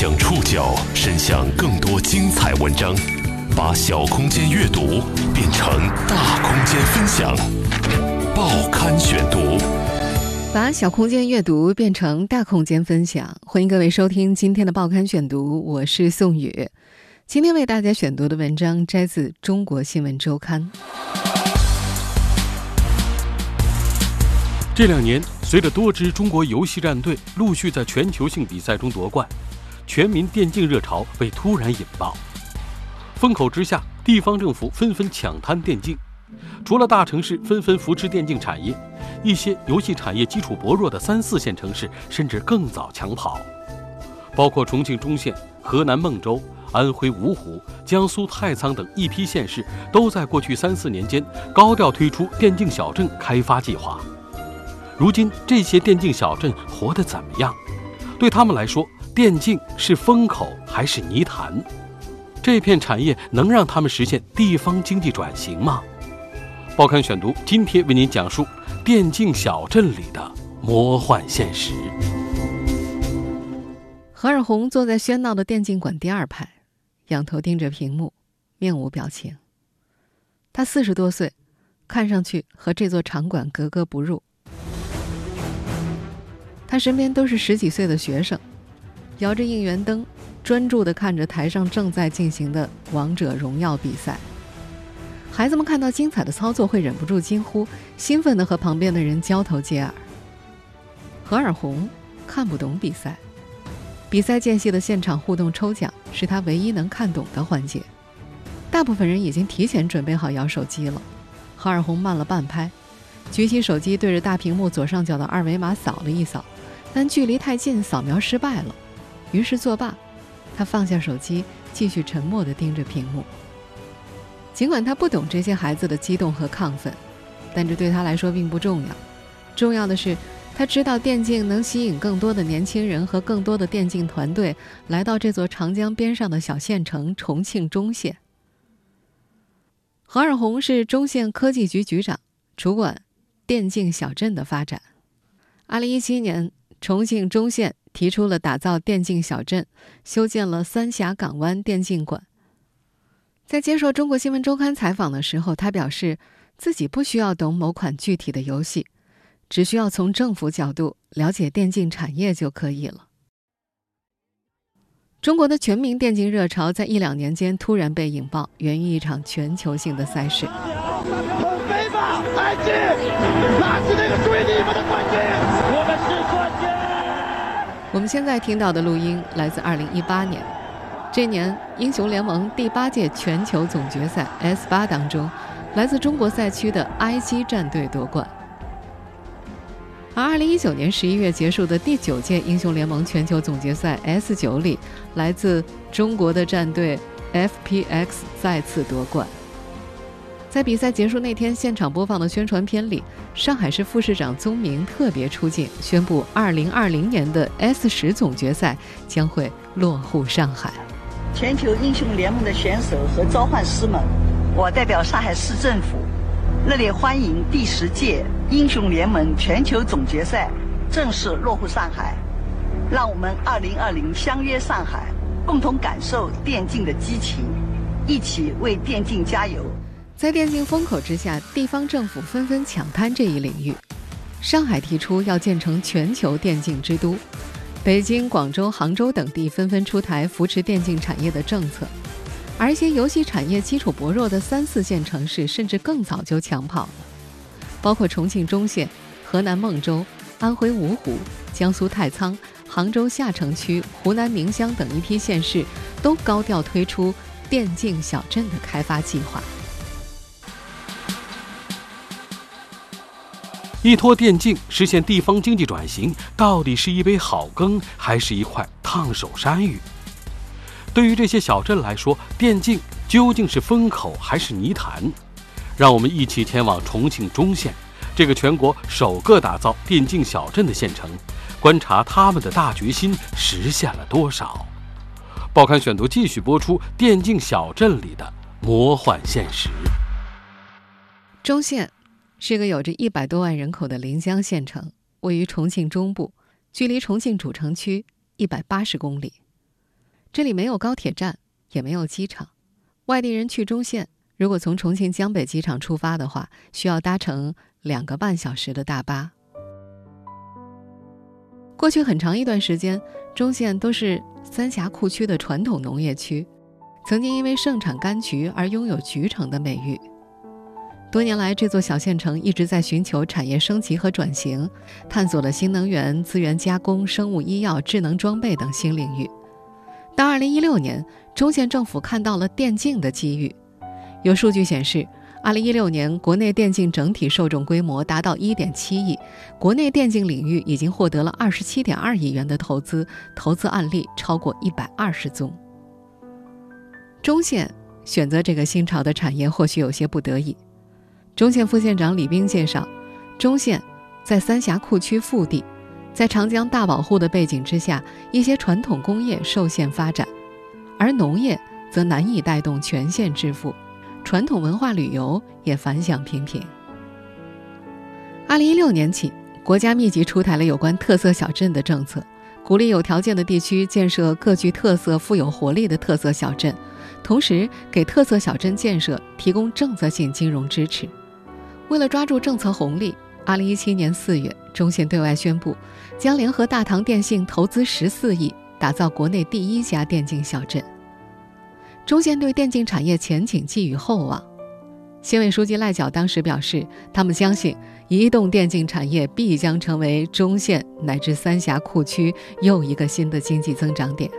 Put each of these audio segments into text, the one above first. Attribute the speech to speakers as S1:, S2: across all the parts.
S1: 将触角伸向更多精彩文章，把小空间阅读变成大空间分享。报刊选读，
S2: 把小空间阅读变成大空间分享。欢迎各位收听今天的报刊选读，我是宋宇。今天为大家选读的文章摘自《中国新闻周刊》。
S3: 这两年，随着多支中国游戏战队陆续在全球性比赛中夺冠，全民电竞热潮被突然引爆。风口之下，地方政府纷纷抢滩电竞。除了大城市纷纷扶持电竞产业，一些游戏产业基础薄弱的三四线城市甚至更早抢跑，包括重庆中县、河南孟州、安徽芜湖、江苏太仓等一批县市，都在过去三四年间高调推出电竞小镇开发计划。如今这些电竞小镇活得怎么样？对他们来说，电竞是风口还是泥潭？这片产业能让他们实现地方经济转型吗？报刊选读今天为您讲述电竞小镇里的魔幻现实。
S2: 何尔红坐在喧闹的电竞馆第二排，仰头盯着屏幕，面无表情。他四十多岁，看上去和这座场馆格格不入。他身边都是十几岁的学生，摇着应援灯，专注地看着台上正在进行的《王者荣耀》比赛。孩子们看到精彩的操作，会忍不住惊呼，兴奋地和旁边的人交头接耳。何尔红看不懂比赛，比赛间隙的现场互动抽奖是他唯一能看懂的环节。大部分人已经提前准备好摇手机了，何尔红慢了半拍，举起手机对着大屏幕左上角的二维码扫了一扫。但距离太近，扫描失败了。于是作罢，他放下手机，继续沉默地盯着屏幕。尽管他不懂这些孩子的激动和亢奋，但这对他来说并不重要。重要的是，他知道电竞能吸引更多的年轻人和更多的电竞团队来到这座长江边上的小县城重庆中县。何尔红是中县科技局局长，主管电竞小镇的发展。二零一七年。重庆中县提出了打造电竞小镇，修建了三峡港湾电竞馆。在接受中国新闻周刊采访的时候，他表示自己不需要懂某款具体的游戏，只需要从政府角度了解电竞产业就可以了。中国的全民电竞热潮在一两年间突然被引爆，源于一场全球性的赛事。很飞吧，安吉，拿起那个追你们的，冠军。我们现在听到的录音来自2018年，这年英雄联盟第八届全球总决赛 S 八当中，来自中国赛区的 IG 战队夺冠。而2019年11月结束的第九届英雄联盟全球总决赛 S 九里，来自中国的战队 FPX 再次夺冠。在比赛结束那天，现场播放的宣传片里，上海市副市长宗明特别出镜，宣布2020年的 S 十总决赛将会落户上海。
S4: 全球英雄联盟的选手和召唤师们，我代表上海市政府，热烈欢迎第十届英雄联盟全球总决赛正式落户上海。让我们2020相约上海，共同感受电竞的激情，一起为电竞加油。
S2: 在电竞风口之下，地方政府纷纷抢滩这一领域。上海提出要建成全球电竞之都，北京、广州、杭州等地纷纷出台扶持电竞产业的政策，而一些游戏产业基础薄弱的三四线城市甚至更早就抢跑了，包括重庆中县、河南孟州、安徽芜湖、江苏太仓、杭州下城区、湖南宁乡等一批县市，都高调推出电竞小镇的开发计划。
S3: 依托电竞实现地方经济转型，到底是一杯好羹，还是一块烫手山芋？对于这些小镇来说，电竞究竟是风口还是泥潭？让我们一起前往重庆中县，这个全国首个打造电竞小镇的县城，观察他们的大决心实现了多少。报刊选读继续播出电竞小镇里的魔幻现实。
S2: 中县。是个有着一百多万人口的临江县城，位于重庆中部，距离重庆主城区一百八十公里。这里没有高铁站，也没有机场。外地人去中县，如果从重庆江北机场出发的话，需要搭乘两个半小时的大巴。过去很长一段时间，中县都是三峡库区的传统农业区，曾经因为盛产柑橘而拥有“橘城”的美誉。多年来，这座小县城一直在寻求产业升级和转型，探索了新能源、资源加工、生物医药、智能装备等新领域。到2016年，中县政府看到了电竞的机遇。有数据显示，2016年国内电竞整体受众规模达到1.7亿，国内电竞领域已经获得了27.2亿元的投资，投资案例超过120宗。中县选择这个新潮的产业，或许有些不得已。中县副县长李斌介绍，中县在三峡库区腹地，在长江大保护的背景之下，一些传统工业受限发展，而农业则难以带动全县致富，传统文化旅游也反响平平。二零一六年起，国家密集出台了有关特色小镇的政策，鼓励有条件的地区建设各具特色、富有活力的特色小镇，同时给特色小镇建设提供政策性金融支持。为了抓住政策红利，2017年4月，中县对外宣布，将联合大唐电信投资14亿，打造国内第一家电竞小镇。中县对电竞产业前景寄予厚望。县委书记赖角当时表示，他们相信移动电竞产业必将成为中县乃至三峡库区又一个新的经济增长点。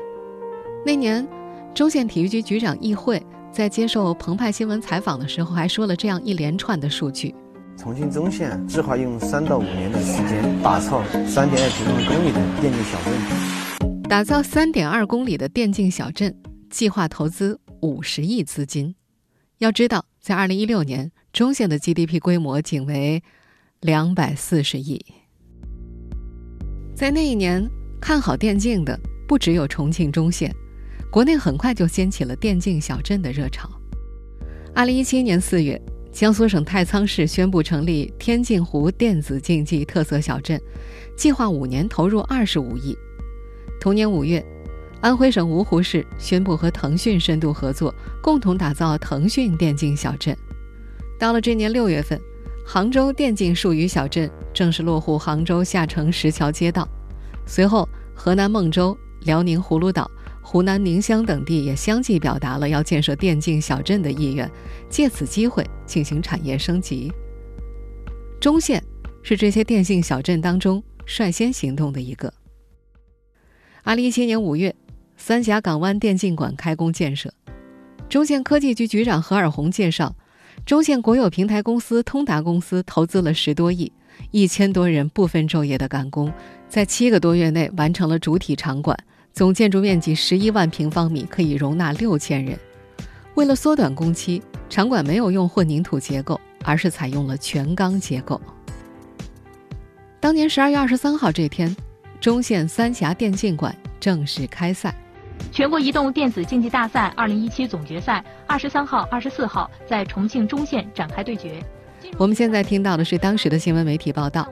S2: 那年，中县体育局局长易会。在接受澎湃新闻采访的时候，还说了这样一连串的数据：
S5: 重庆中县计划用三到五年的时间打造三点二平方公里的电竞小镇。
S2: 打造三点二公里的电竞小镇，计划投资五十亿资金。要知道，在二零一六年，中县的 GDP 规模仅为两百四十亿。在那一年，看好电竞的不只有重庆中县。国内很快就掀起了电竞小镇的热潮。二零一七年四月，江苏省太仓市宣布成立天镜湖电子竞技特色小镇，计划五年投入二十五亿。同年五月，安徽省芜湖市宣布和腾讯深度合作，共同打造腾讯电竞小镇。到了这年六月份，杭州电竞术语小镇正式落户杭州下城石桥街道。随后，河南孟州、辽宁葫芦岛。湖南宁乡等地也相继表达了要建设电竞小镇的意愿，借此机会进行产业升级。中县是这些电竞小镇当中率先行动的一个。二零一七年五月，三峡港湾电竞馆开工建设。中县科技局局长何尔红介绍，中县国有平台公司通达公司投资了十多亿，一千多人不分昼夜的赶工，在七个多月内完成了主体场馆。总建筑面积十一万平方米，可以容纳六千人。为了缩短工期，场馆没有用混凝土结构，而是采用了全钢结构。当年十二月二十三号这天，中县三峡电竞馆正式开赛。
S6: 全国移动电子竞技大赛二零一七总决赛二十三号、二十四号在重庆中县展开对决。
S2: 我们现在听到的是当时的新闻媒体报道。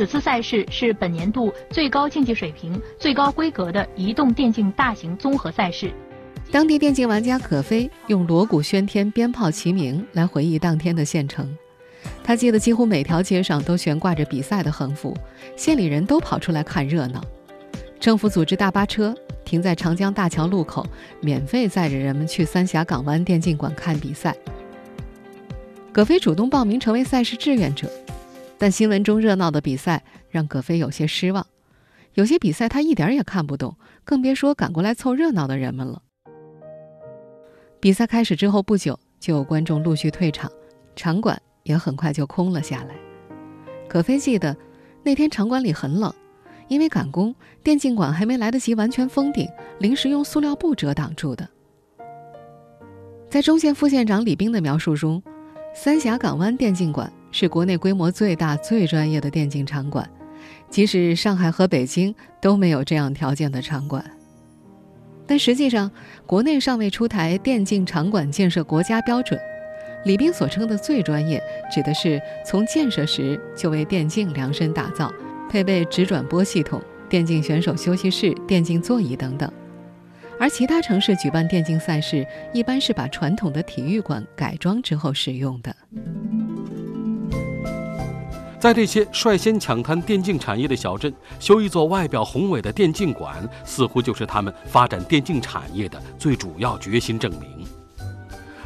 S6: 此次赛事是本年度最高竞技水平、最高规格的移动电竞大型综合赛事。
S2: 当地电竞玩家可飞用锣鼓喧天、鞭炮齐鸣来回忆当天的县城。他记得几乎每条街上都悬挂着比赛的横幅，县里人都跑出来看热闹。政府组织大巴车停在长江大桥路口，免费载着人们去三峡港湾电竞馆看比赛。葛飞主动报名成为赛事志愿者。但新闻中热闹的比赛让葛飞有些失望，有些比赛他一点也看不懂，更别说赶过来凑热闹的人们了。比赛开始之后不久，就有观众陆续退场，场馆也很快就空了下来。葛飞记得那天场馆里很冷，因为赶工，电竞馆还没来得及完全封顶，临时用塑料布遮挡住的。在中县副县长李斌的描述中，三峡港湾电竞馆。是国内规模最大、最专业的电竞场馆，即使上海和北京都没有这样条件的场馆。但实际上，国内尚未出台电竞场馆建设国家标准。李斌所称的最专业，指的是从建设时就为电竞量身打造，配备直转播系统、电竞选手休息室、电竞座椅等等。而其他城市举办电竞赛事，一般是把传统的体育馆改装之后使用的。
S3: 在这些率先抢滩电竞产业的小镇，修一座外表宏伟的电竞馆，似乎就是他们发展电竞产业的最主要决心证明。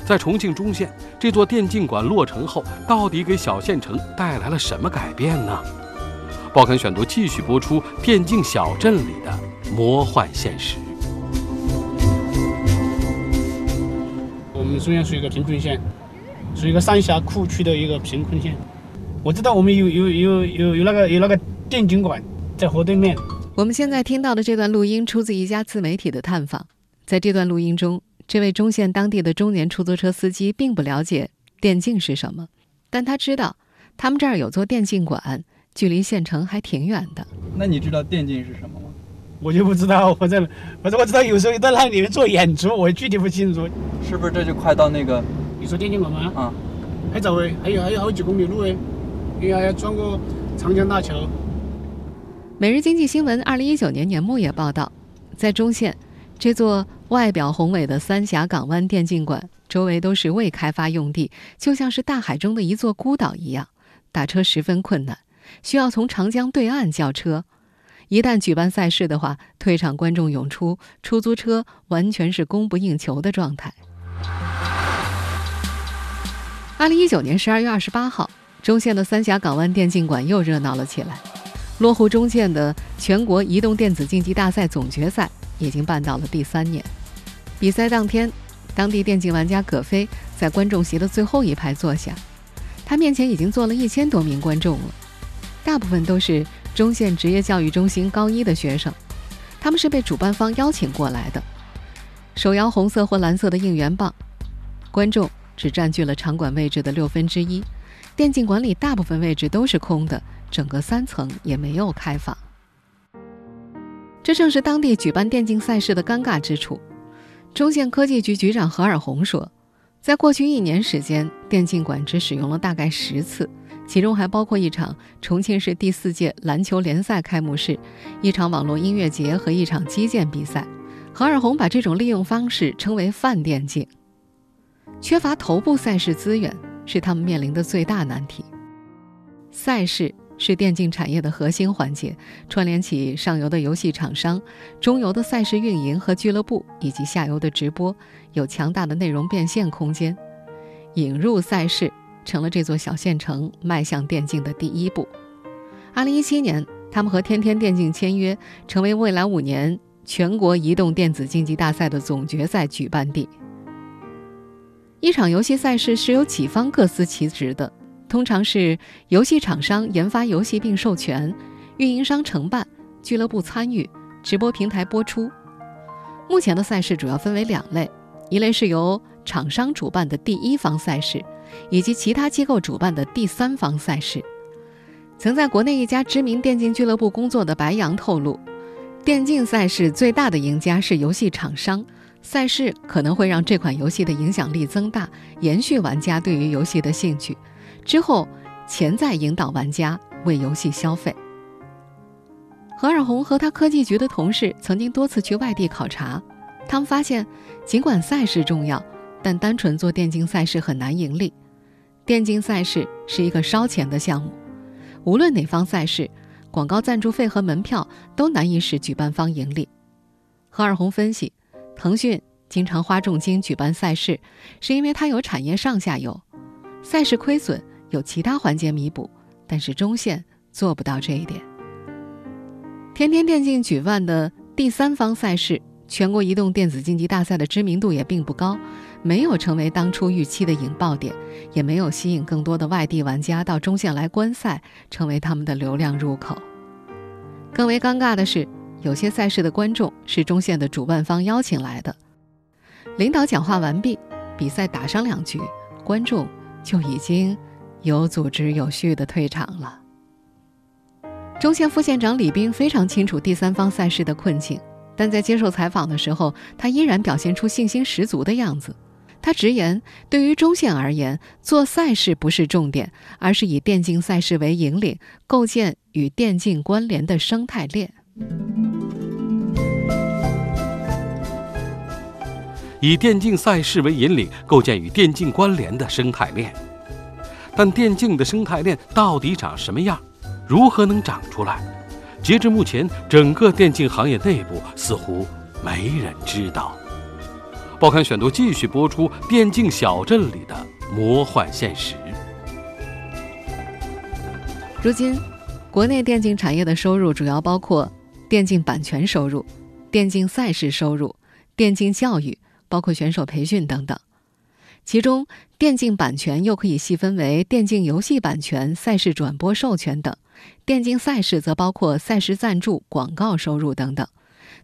S3: 在重庆中县，这座电竞馆落成后，到底给小县城带来了什么改变呢？报刊选读继续播出电竞小镇里的魔幻现实。
S7: 我们中县是一个贫困县，是一个三峡库区的一个贫困县。我知道我们有有有有有那个有那个电竞馆在河对面。
S2: 我们现在听到的这段录音出自一家自媒体的探访。在这段录音中，这位中县当地的中年出租车司机并不了解电竞是什么，但他知道他们这儿有座电竞馆，距离县城还挺远的。
S8: 那你知道电竞是什么吗？
S7: 我就不知道，我在，我说我知道有时候在那里面做演出，我具体不清楚。
S8: 是不是这就快到那个？
S7: 你说电竞馆吗？
S8: 啊，
S7: 还早哎，还有还有好几公里路哎。还要穿过长江大桥。
S2: 每日经济新闻二零一九年年末也报道，在中县，这座外表宏伟的三峡港湾电竞馆周围都是未开发用地，就像是大海中的一座孤岛一样，打车十分困难，需要从长江对岸叫车。一旦举办赛事的话，退场观众涌出，出租车完全是供不应求的状态。二零一九年十二月二十八号。中县的三峡港湾电竞馆又热闹了起来。落户中县的全国移动电子竞技大赛总决赛已经办到了第三年。比赛当天，当地电竞玩家葛飞在观众席的最后一排坐下，他面前已经坐了一千多名观众了，大部分都是中县职业教育中心高一的学生，他们是被主办方邀请过来的，手摇红色或蓝色的应援棒。观众只占据了场馆位置的六分之一。电竞馆里大部分位置都是空的，整个三层也没有开放。这正是当地举办电竞赛事的尴尬之处。中县科技局局长何尔红说，在过去一年时间，电竞馆只使用了大概十次，其中还包括一场重庆市第四届篮球联赛开幕式、一场网络音乐节和一场击剑比赛。何尔红把这种利用方式称为“泛电竞”，缺乏头部赛事资源。是他们面临的最大难题。赛事是电竞产业的核心环节，串联起上游的游戏厂商、中游的赛事运营和俱乐部，以及下游的直播，有强大的内容变现空间。引入赛事成了这座小县城迈向电竞的第一步。二零一七年，他们和天天电竞签约，成为未来五年全国移动电子竞技大赛的总决赛举办地。一场游戏赛事是由几方各司其职的，通常是游戏厂商研发游戏并授权，运营商承办，俱乐部参与，直播平台播出。目前的赛事主要分为两类，一类是由厂商主办的第一方赛事，以及其他机构主办的第三方赛事。曾在国内一家知名电竞俱乐部工作的白杨透露，电竞赛事最大的赢家是游戏厂商。赛事可能会让这款游戏的影响力增大，延续玩家对于游戏的兴趣，之后潜在引导玩家为游戏消费。何尔红和他科技局的同事曾经多次去外地考察，他们发现，尽管赛事重要，但单纯做电竞赛事很难盈利。电竞赛事是一个烧钱的项目，无论哪方赛事，广告赞助费和门票都难以使举办方盈利。何尔红分析。腾讯经常花重金举办赛事，是因为它有产业上下游，赛事亏损有其他环节弥补，但是中线做不到这一点。天天电竞举办的第三方赛事全国移动电子竞技大赛的知名度也并不高，没有成为当初预期的引爆点，也没有吸引更多的外地玩家到中线来观赛，成为他们的流量入口。更为尴尬的是。有些赛事的观众是中线的主办方邀请来的，领导讲话完毕，比赛打上两局，观众就已经有组织有序的退场了。中县副县长李斌非常清楚第三方赛事的困境，但在接受采访的时候，他依然表现出信心十足的样子。他直言，对于中县而言，做赛事不是重点，而是以电竞赛事为引领，构建与电竞关联的生态链。
S3: 以电竞赛事为引领，构建与电竞关联的生态链。但电竞的生态链到底长什么样？如何能长出来？截至目前，整个电竞行业内部似乎没人知道。报刊选读继续播出《电竞小镇里的魔幻现实》。
S2: 如今，国内电竞产业的收入主要包括电竞版权收入、电竞赛事收入、电竞教育，包括选手培训等等。其中，电竞版权又可以细分为电竞游戏版权、赛事转播授权等；电竞赛事则包括赛事赞助、广告收入等等。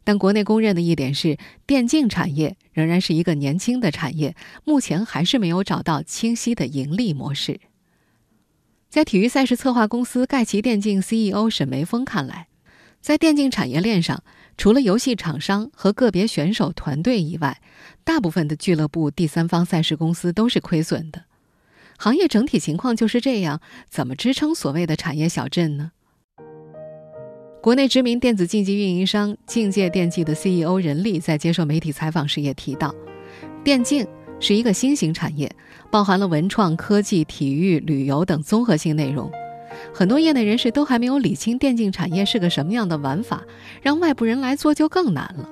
S2: 但国内公认的一点是，电竞产业仍然是一个年轻的产业，目前还是没有找到清晰的盈利模式。在体育赛事策划公司盖奇电竞 CEO 沈梅峰看来，在电竞产业链上，除了游戏厂商和个别选手团队以外，大部分的俱乐部、第三方赛事公司都是亏损的。行业整体情况就是这样，怎么支撑所谓的产业小镇呢？国内知名电子竞技运营商境界电竞的 CEO 任力在接受媒体采访时也提到，电竞是一个新型产业。包含了文创、科技、体育、旅游等综合性内容，很多业内人士都还没有理清电竞产业是个什么样的玩法，让外部人来做就更难了。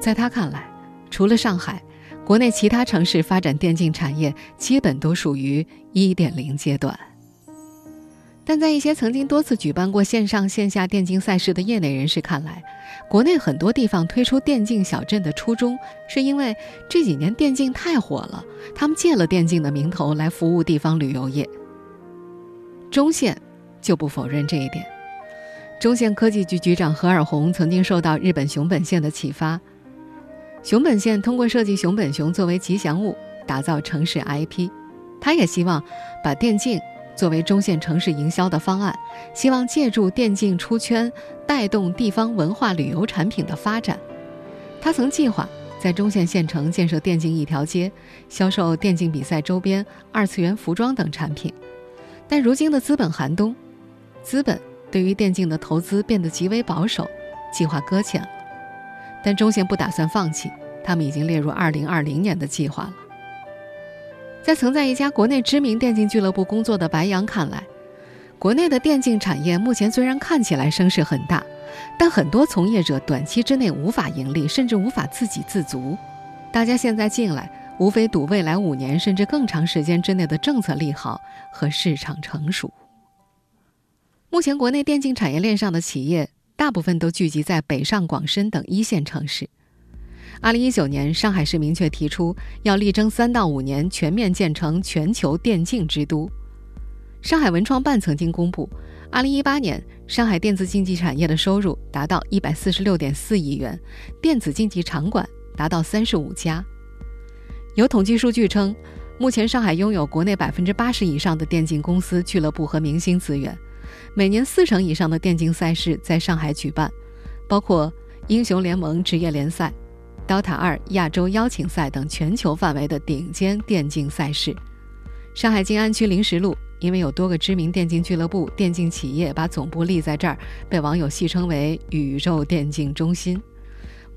S2: 在他看来，除了上海，国内其他城市发展电竞产业基本都属于一点零阶段。但在一些曾经多次举办过线上线下电竞赛事的业内人士看来，国内很多地方推出电竞小镇的初衷，是因为这几年电竞太火了，他们借了电竞的名头来服务地方旅游业。中线就不否认这一点。中线科技局局长何尔红曾经受到日本熊本县的启发，熊本县通过设计熊本熊作为吉祥物，打造城市 IP，他也希望把电竞。作为中线城市营销的方案，希望借助电竞出圈，带动地方文化旅游产品的发展。他曾计划在中线县城建设电竞一条街，销售电竞比赛周边、二次元服装等产品。但如今的资本寒冬，资本对于电竞的投资变得极为保守，计划搁浅了。但中线不打算放弃，他们已经列入2020年的计划了。在曾在一家国内知名电竞俱乐部工作的白杨看来，国内的电竞产业目前虽然看起来声势很大，但很多从业者短期之内无法盈利，甚至无法自给自足。大家现在进来，无非赌未来五年甚至更长时间之内的政策利好和市场成熟。目前，国内电竞产业链上的企业大部分都聚集在北上广深等一线城市。二零一九年，上海市明确提出要力争三到五年全面建成全球电竞之都。上海文创办曾经公布，二零一八年上海电子竞技产业的收入达到一百四十六点四亿元，电子竞技场馆达到三十五家。有统计数据称，目前上海拥有国内百分之八十以上的电竞公司、俱乐部和明星资源，每年四成以上的电竞赛事在上海举办，包括英雄联盟职业联赛。DOTA 二亚洲邀请赛等全球范围的顶尖电竞赛事，上海静安区灵石路因为有多个知名电竞俱乐部、电竞企业把总部立在这儿，被网友戏称为“宇宙电竞中心”。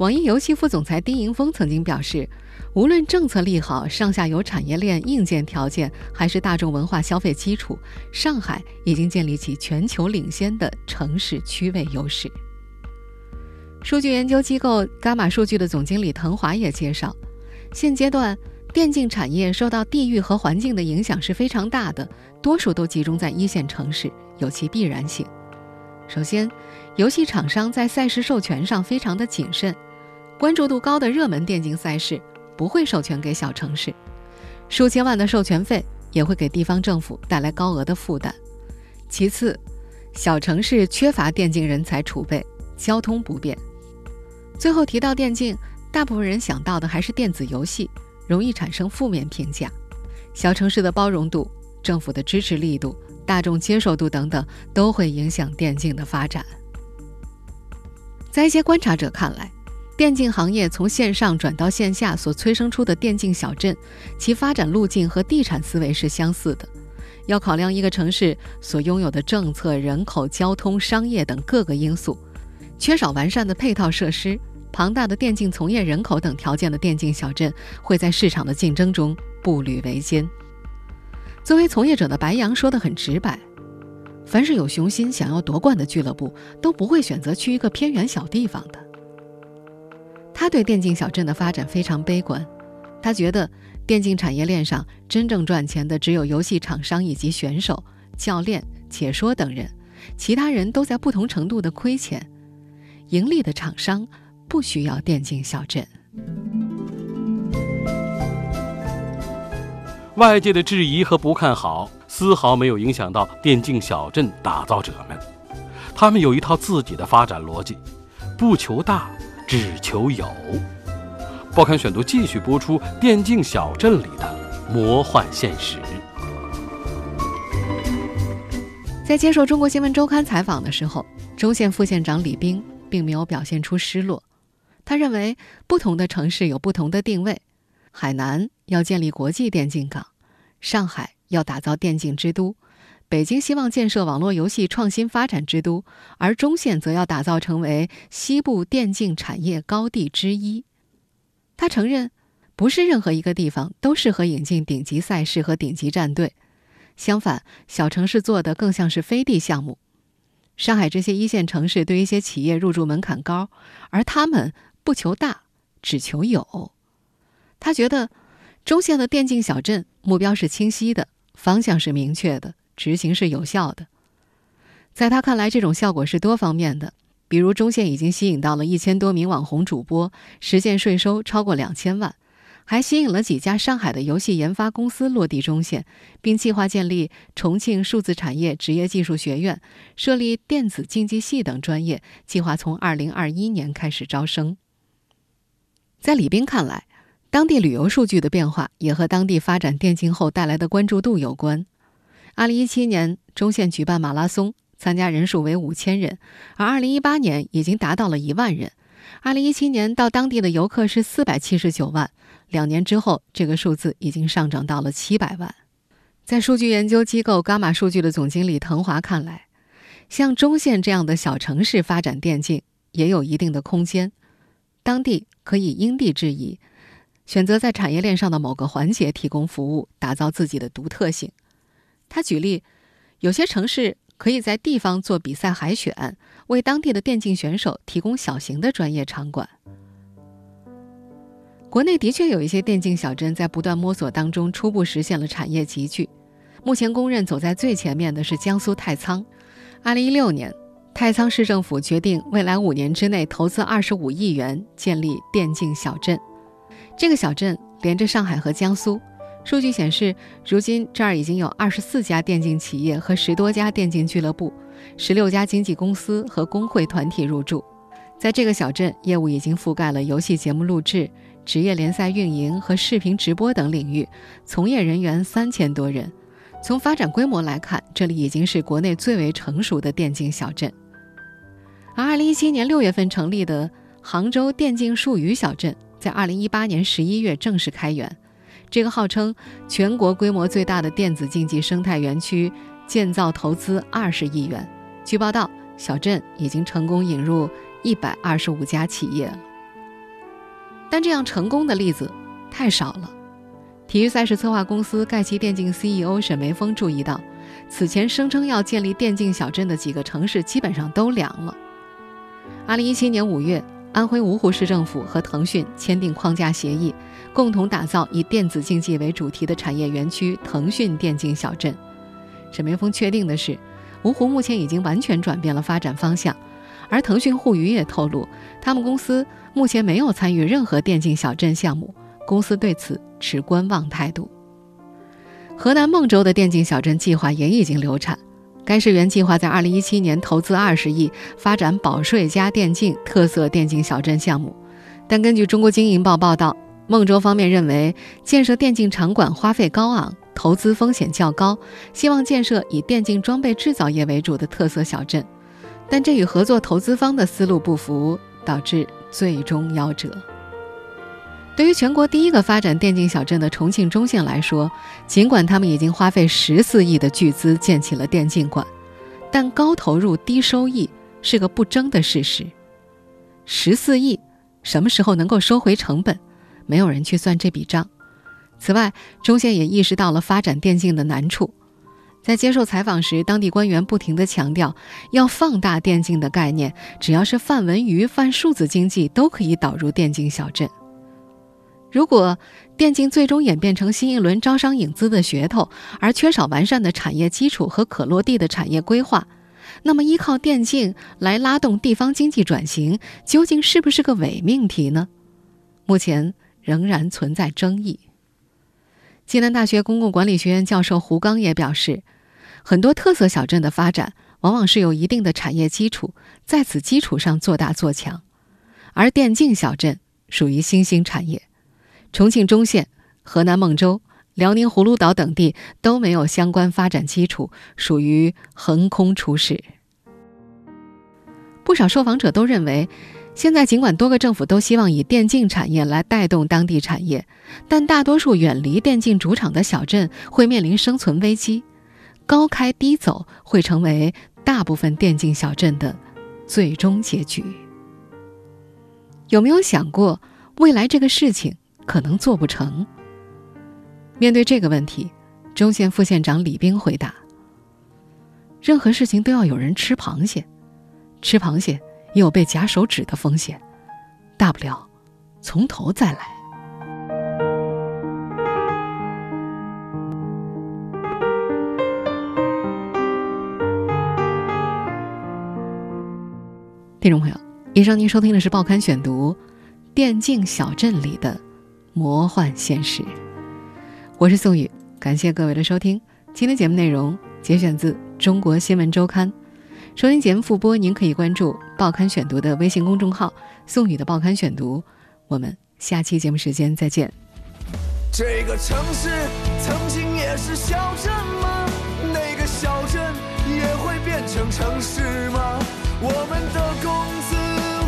S2: 网易游戏副总裁丁迎峰曾经表示，无论政策利好、上下游产业链硬件条件，还是大众文化消费基础，上海已经建立起全球领先的城市区位优势。数据研究机构伽马数据的总经理滕华也介绍，现阶段电竞产业受到地域和环境的影响是非常大的，多数都集中在一线城市，有其必然性。首先，游戏厂商在赛事授权上非常的谨慎，关注度高的热门电竞赛事不会授权给小城市，数千万的授权费也会给地方政府带来高额的负担。其次，小城市缺乏电竞人才储备，交通不便。最后提到电竞，大部分人想到的还是电子游戏，容易产生负面评价。小城市的包容度、政府的支持力度、大众接受度等等，都会影响电竞的发展。在一些观察者看来，电竞行业从线上转到线下所催生出的电竞小镇，其发展路径和地产思维是相似的。要考量一个城市所拥有的政策、人口、交通、商业等各个因素，缺少完善的配套设施。庞大的电竞从业人口等条件的电竞小镇会在市场的竞争中步履维艰。作为从业者的白杨说得很直白：，凡是有雄心想要夺冠的俱乐部，都不会选择去一个偏远小地方的。他对电竞小镇的发展非常悲观，他觉得电竞产业链上真正赚钱的只有游戏厂商以及选手、教练、解说等人，其他人都在不同程度的亏钱。盈利的厂商不需要电竞小镇。
S3: 外界的质疑和不看好，丝毫没有影响到电竞小镇打造者们。他们有一套自己的发展逻辑，不求大，只求有。报刊选读继续播出《电竞小镇里的魔幻现实》。
S2: 在接受中国新闻周刊采访的时候，中县副县长李斌。并没有表现出失落，他认为不同的城市有不同的定位，海南要建立国际电竞港，上海要打造电竞之都，北京希望建设网络游戏创新发展之都，而中县则要打造成为西部电竞产业高地之一。他承认，不是任何一个地方都适合引进顶级赛事和顶级战队，相反，小城市做的更像是飞地项目。上海这些一线城市对一些企业入驻门槛高，而他们不求大，只求有。他觉得，中县的电竞小镇目标是清晰的，方向是明确的，执行是有效的。在他看来，这种效果是多方面的，比如中线已经吸引到了一千多名网红主播，实现税收超过两千万。还吸引了几家上海的游戏研发公司落地中线，并计划建立重庆数字产业职业技术学院，设立电子竞技系等专业，计划从二零二一年开始招生。在李斌看来，当地旅游数据的变化也和当地发展电竞后带来的关注度有关。二零一七年，中县举办马拉松，参加人数为五千人，而二零一八年已经达到了一万人。二零一七年到当地的游客是四百七十九万。两年之后，这个数字已经上涨到了七百万。在数据研究机构伽马数据的总经理滕华看来，像中县这样的小城市发展电竞也有一定的空间，当地可以因地制宜，选择在产业链上的某个环节提供服务，打造自己的独特性。他举例，有些城市可以在地方做比赛海选，为当地的电竞选手提供小型的专业场馆。国内的确有一些电竞小镇在不断摸索当中，初步实现了产业集聚。目前公认走在最前面的是江苏太仓。二零一六年，太仓市政府决定未来五年之内投资二十五亿元建立电竞小镇。这个小镇连着上海和江苏。数据显示，如今这儿已经有二十四家电竞企业和十多家电竞俱乐部，十六家经纪公司和工会团体入驻。在这个小镇，业务已经覆盖了游戏节目录制。职业联赛运营和视频直播等领域，从业人员三千多人。从发展规模来看，这里已经是国内最为成熟的电竞小镇。而2017年6月份成立的杭州电竞术语小镇，在2018年11月正式开园。这个号称全国规模最大的电子竞技生态园区，建造投资20亿元。据报道，小镇已经成功引入125家企业了。但这样成功的例子太少了。体育赛事策划公司盖奇电竞 CEO 沈梅峰注意到，此前声称要建立电竞小镇的几个城市基本上都凉了。二零一七年五月，安徽芜湖市政府和腾讯签订框架协议，共同打造以电子竞技为主题的产业园区——腾讯电竞小镇。沈梅峰确定的是，芜湖目前已经完全转变了发展方向。而腾讯互娱也透露，他们公司目前没有参与任何电竞小镇项目，公司对此持观望态度。河南孟州的电竞小镇计划也已经流产，该市原计划在2017年投资20亿发展保税加电竞特色电竞小镇项目，但根据中国经营报报道，孟州方面认为建设电竞场馆花费高昂，投资风险较高，希望建设以电竞装备制造业为主的特色小镇。但这与合作投资方的思路不符，导致最终夭折。对于全国第一个发展电竞小镇的重庆中县来说，尽管他们已经花费十四亿的巨资建起了电竞馆，但高投入低收益是个不争的事实。十四亿什么时候能够收回成本，没有人去算这笔账。此外，中县也意识到了发展电竞的难处。在接受采访时，当地官员不停地强调，要放大电竞的概念，只要是泛文娱、泛数字经济，都可以导入电竞小镇。如果电竞最终演变成新一轮招商引资的噱头，而缺少完善的产业基础和可落地的产业规划，那么依靠电竞来拉动地方经济转型，究竟是不是个伪命题呢？目前仍然存在争议。暨南大学公共管理学院教授胡刚也表示，很多特色小镇的发展往往是有一定的产业基础，在此基础上做大做强，而电竞小镇属于新兴产业。重庆中县、河南孟州、辽宁葫芦岛等地都没有相关发展基础，属于横空出世。不少受访者都认为。现在，尽管多个政府都希望以电竞产业来带动当地产业，但大多数远离电竞主场的小镇会面临生存危机，高开低走会成为大部分电竞小镇的最终结局。有没有想过，未来这个事情可能做不成？面对这个问题，中县副县长李兵回答：“任何事情都要有人吃螃蟹，吃螃蟹。”也有被夹手指的风险，大不了从头再来。听众朋友，以上您收听的是《报刊选读》，电竞小镇里的魔幻现实。我是宋宇，感谢各位的收听。今天节目内容节选自《中国新闻周刊》。收听节目复播，您可以关注《报刊选读》的微信公众号“宋宇的报刊选读”。我们下期节目时间再见。
S9: 这个城市曾经也是小镇吗？那个小镇也会变成城市吗？我们的工资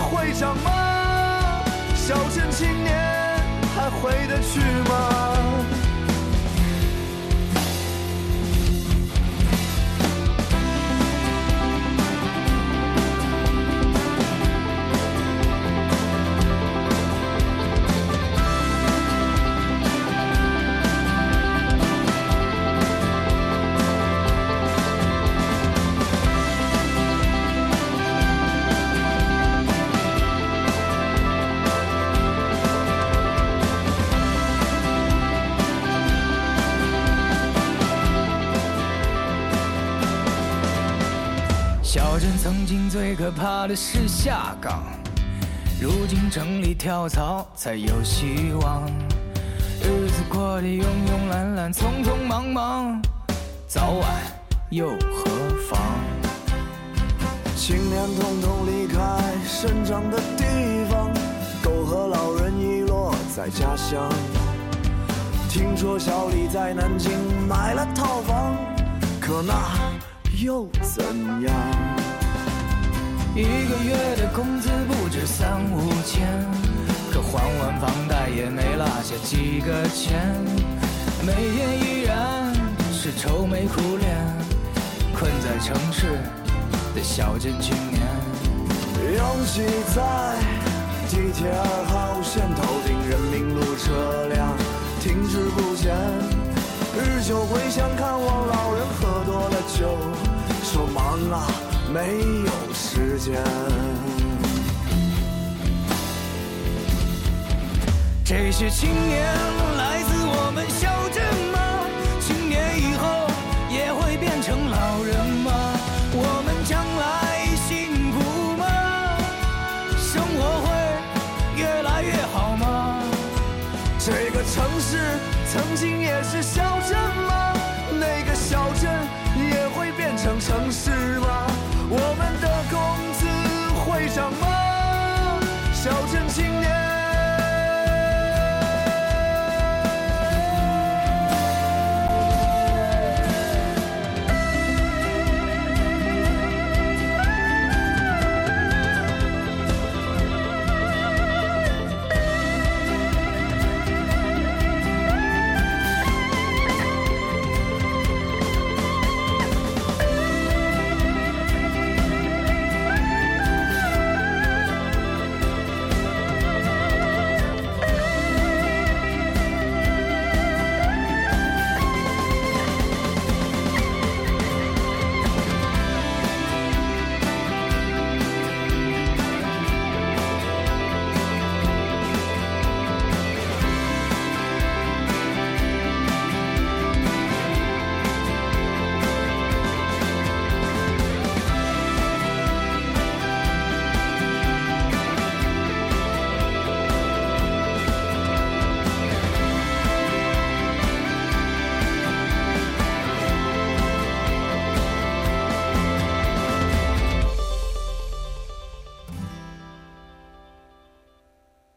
S9: 会涨吗？小镇青年回得去吗？小镇曾经最可怕的是下岗，如今城里跳槽才有希望。日子过得慵慵懒懒，匆匆忙忙，早晚又何妨？青年统统离开生长的地方，狗和老人遗落在家乡。听说小李在南京买了套房，可那又怎样？一个月的工资不止三五千，可还完房贷也没落下几个钱，每天依然是愁眉苦脸，困在城市的小镇青年。拥挤在地铁二号线头顶人民路车辆停滞不前，日久回乡看望老人喝多了酒，没有。时间，这些青年来自我们